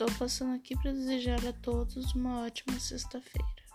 Estou passando aqui para desejar a todos uma ótima sexta-feira.